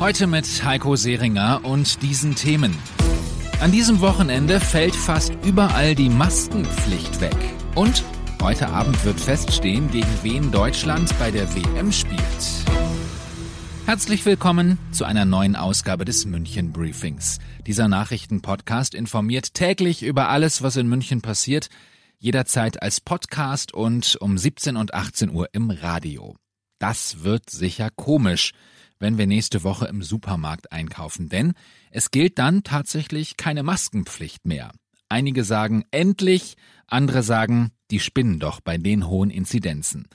Heute mit Heiko Seringer und diesen Themen. An diesem Wochenende fällt fast überall die Maskenpflicht weg. Und heute Abend wird feststehen, gegen wen Deutschland bei der WM spielt. Herzlich willkommen zu einer neuen Ausgabe des München Briefings. Dieser Nachrichtenpodcast informiert täglich über alles, was in München passiert, jederzeit als Podcast und um 17 und 18 Uhr im Radio. Das wird sicher komisch, wenn wir nächste Woche im Supermarkt einkaufen, denn es gilt dann tatsächlich keine Maskenpflicht mehr. Einige sagen endlich, andere sagen, die spinnen doch bei den hohen Inzidenzen.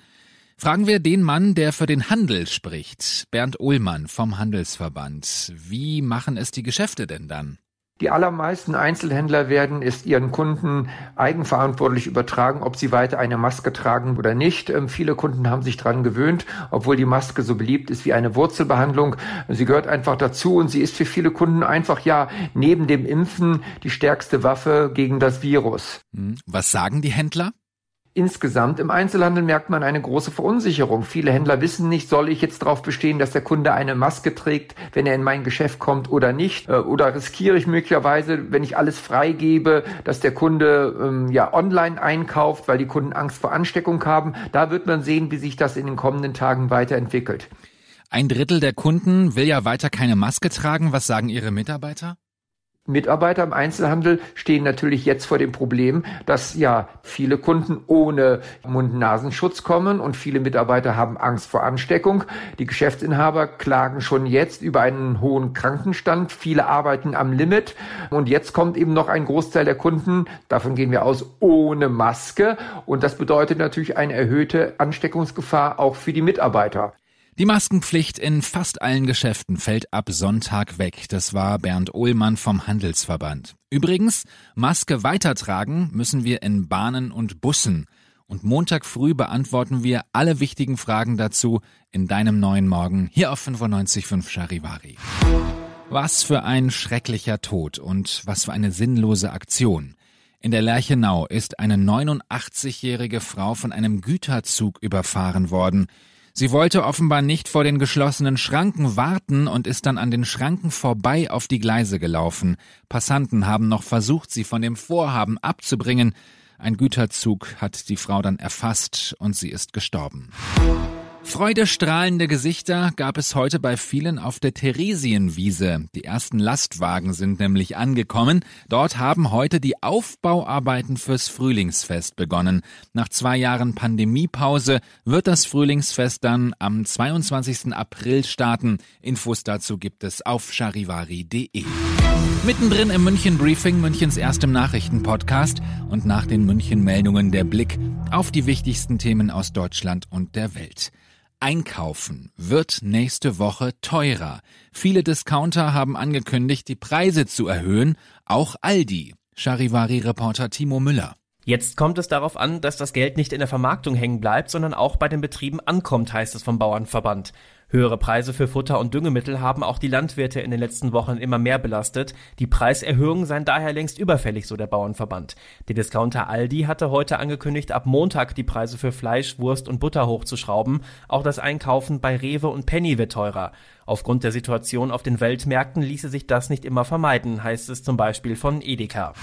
Fragen wir den Mann, der für den Handel spricht, Bernd Uhlmann vom Handelsverband. Wie machen es die Geschäfte denn dann? Die allermeisten Einzelhändler werden es ihren Kunden eigenverantwortlich übertragen, ob sie weiter eine Maske tragen oder nicht. Ähm, viele Kunden haben sich dran gewöhnt, obwohl die Maske so beliebt ist wie eine Wurzelbehandlung. Sie gehört einfach dazu und sie ist für viele Kunden einfach ja neben dem Impfen die stärkste Waffe gegen das Virus. Hm, was sagen die Händler? Insgesamt im Einzelhandel merkt man eine große Verunsicherung. Viele Händler wissen nicht, soll ich jetzt darauf bestehen, dass der Kunde eine Maske trägt, wenn er in mein Geschäft kommt oder nicht? Äh, oder riskiere ich möglicherweise, wenn ich alles freigebe, dass der Kunde ähm, ja online einkauft, weil die Kunden Angst vor Ansteckung haben? Da wird man sehen, wie sich das in den kommenden Tagen weiterentwickelt. Ein Drittel der Kunden will ja weiter keine Maske tragen. Was sagen Ihre Mitarbeiter? Mitarbeiter im Einzelhandel stehen natürlich jetzt vor dem Problem, dass ja viele Kunden ohne Mund-Nasenschutz kommen und viele Mitarbeiter haben Angst vor Ansteckung. Die Geschäftsinhaber klagen schon jetzt über einen hohen Krankenstand. Viele arbeiten am Limit und jetzt kommt eben noch ein Großteil der Kunden, davon gehen wir aus, ohne Maske und das bedeutet natürlich eine erhöhte Ansteckungsgefahr auch für die Mitarbeiter. Die Maskenpflicht in fast allen Geschäften fällt ab Sonntag weg. Das war Bernd Ohlmann vom Handelsverband. Übrigens, Maske weitertragen müssen wir in Bahnen und Bussen. Und Montag früh beantworten wir alle wichtigen Fragen dazu in deinem neuen Morgen hier auf 95.5 Charivari. Was für ein schrecklicher Tod und was für eine sinnlose Aktion. In der Lerchenau ist eine 89-jährige Frau von einem Güterzug überfahren worden. Sie wollte offenbar nicht vor den geschlossenen Schranken warten und ist dann an den Schranken vorbei auf die Gleise gelaufen. Passanten haben noch versucht, sie von dem Vorhaben abzubringen. Ein Güterzug hat die Frau dann erfasst und sie ist gestorben. Freudestrahlende Gesichter gab es heute bei vielen auf der Theresienwiese. Die ersten Lastwagen sind nämlich angekommen. Dort haben heute die Aufbauarbeiten fürs Frühlingsfest begonnen. Nach zwei Jahren Pandemiepause wird das Frühlingsfest dann am 22. April starten. Infos dazu gibt es auf charivari.de. Mittendrin im München Briefing, Münchens erstem Nachrichtenpodcast und nach den München Meldungen der Blick auf die wichtigsten Themen aus Deutschland und der Welt. Einkaufen wird nächste Woche teurer. Viele Discounter haben angekündigt, die Preise zu erhöhen, auch Aldi. Charivari-Reporter Timo Müller. Jetzt kommt es darauf an, dass das Geld nicht in der Vermarktung hängen bleibt, sondern auch bei den Betrieben ankommt, heißt es vom Bauernverband. Höhere Preise für Futter und Düngemittel haben auch die Landwirte in den letzten Wochen immer mehr belastet. Die Preiserhöhungen seien daher längst überfällig, so der Bauernverband. Der Discounter Aldi hatte heute angekündigt, ab Montag die Preise für Fleisch, Wurst und Butter hochzuschrauben. Auch das Einkaufen bei Rewe und Penny wird teurer. Aufgrund der Situation auf den Weltmärkten ließe sich das nicht immer vermeiden, heißt es zum Beispiel von Edeka.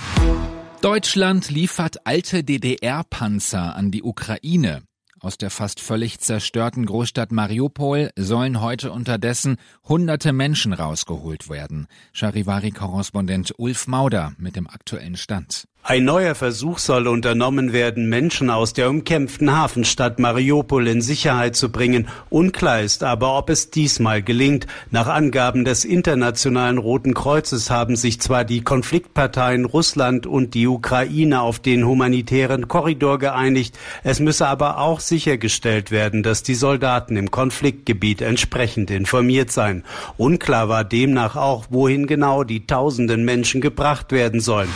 Deutschland liefert alte DDR-Panzer an die Ukraine. Aus der fast völlig zerstörten Großstadt Mariupol sollen heute unterdessen hunderte Menschen rausgeholt werden. Charivari-Korrespondent Ulf Mauder mit dem aktuellen Stand. Ein neuer Versuch soll unternommen werden, Menschen aus der umkämpften Hafenstadt Mariupol in Sicherheit zu bringen. Unklar ist aber, ob es diesmal gelingt. Nach Angaben des Internationalen Roten Kreuzes haben sich zwar die Konfliktparteien Russland und die Ukraine auf den humanitären Korridor geeinigt, es müsse aber auch sichergestellt werden, dass die Soldaten im Konfliktgebiet entsprechend informiert seien. Unklar war demnach auch, wohin genau die tausenden Menschen gebracht werden sollen.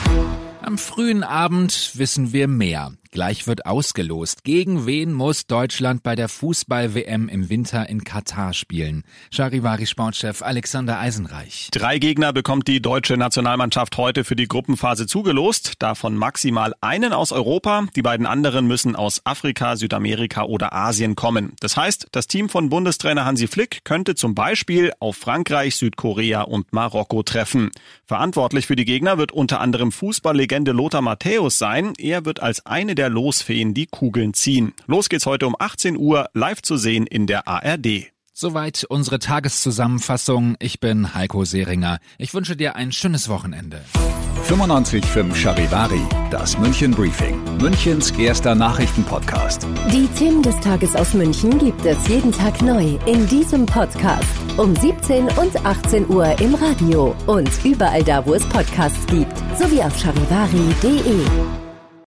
Am frühen Abend wissen wir mehr. Gleich wird ausgelost. Gegen wen muss Deutschland bei der Fußball-WM im Winter in Katar spielen? Charivari-Sportchef Alexander Eisenreich. Drei Gegner bekommt die deutsche Nationalmannschaft heute für die Gruppenphase zugelost. Davon maximal einen aus Europa. Die beiden anderen müssen aus Afrika, Südamerika oder Asien kommen. Das heißt, das Team von Bundestrainer Hansi Flick könnte zum Beispiel auf Frankreich, Südkorea und Marokko treffen. Verantwortlich für die Gegner wird unter anderem Fußballlegende Lothar Matthäus sein. Er wird als eine der Losfeen die Kugeln ziehen. Los geht's heute um 18 Uhr, live zu sehen in der ARD. Soweit unsere Tageszusammenfassung. Ich bin Heiko Seringer. Ich wünsche dir ein schönes Wochenende. 95.5 Charivari, das München Briefing, Münchens erster Nachrichtenpodcast. Die Themen des Tages aus München gibt es jeden Tag neu in diesem Podcast. Um 17 und 18 Uhr im Radio und überall da, wo es Podcasts gibt, sowie auf charivari.de.